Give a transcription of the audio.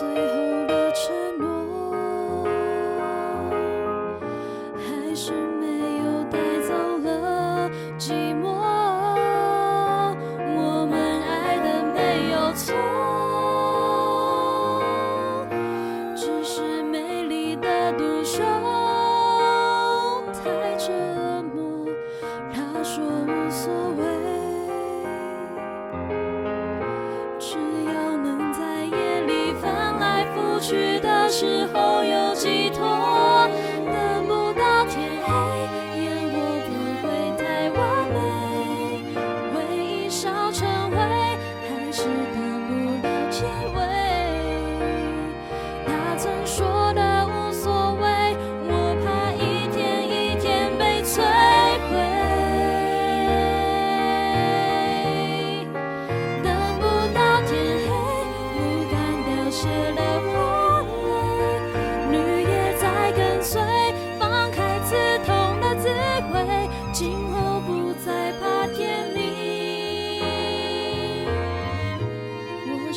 最后的承诺还是没有带走了寂寞，我们爱的没有错，只是美丽的独秀太折磨，他说无所谓。去的时候有寄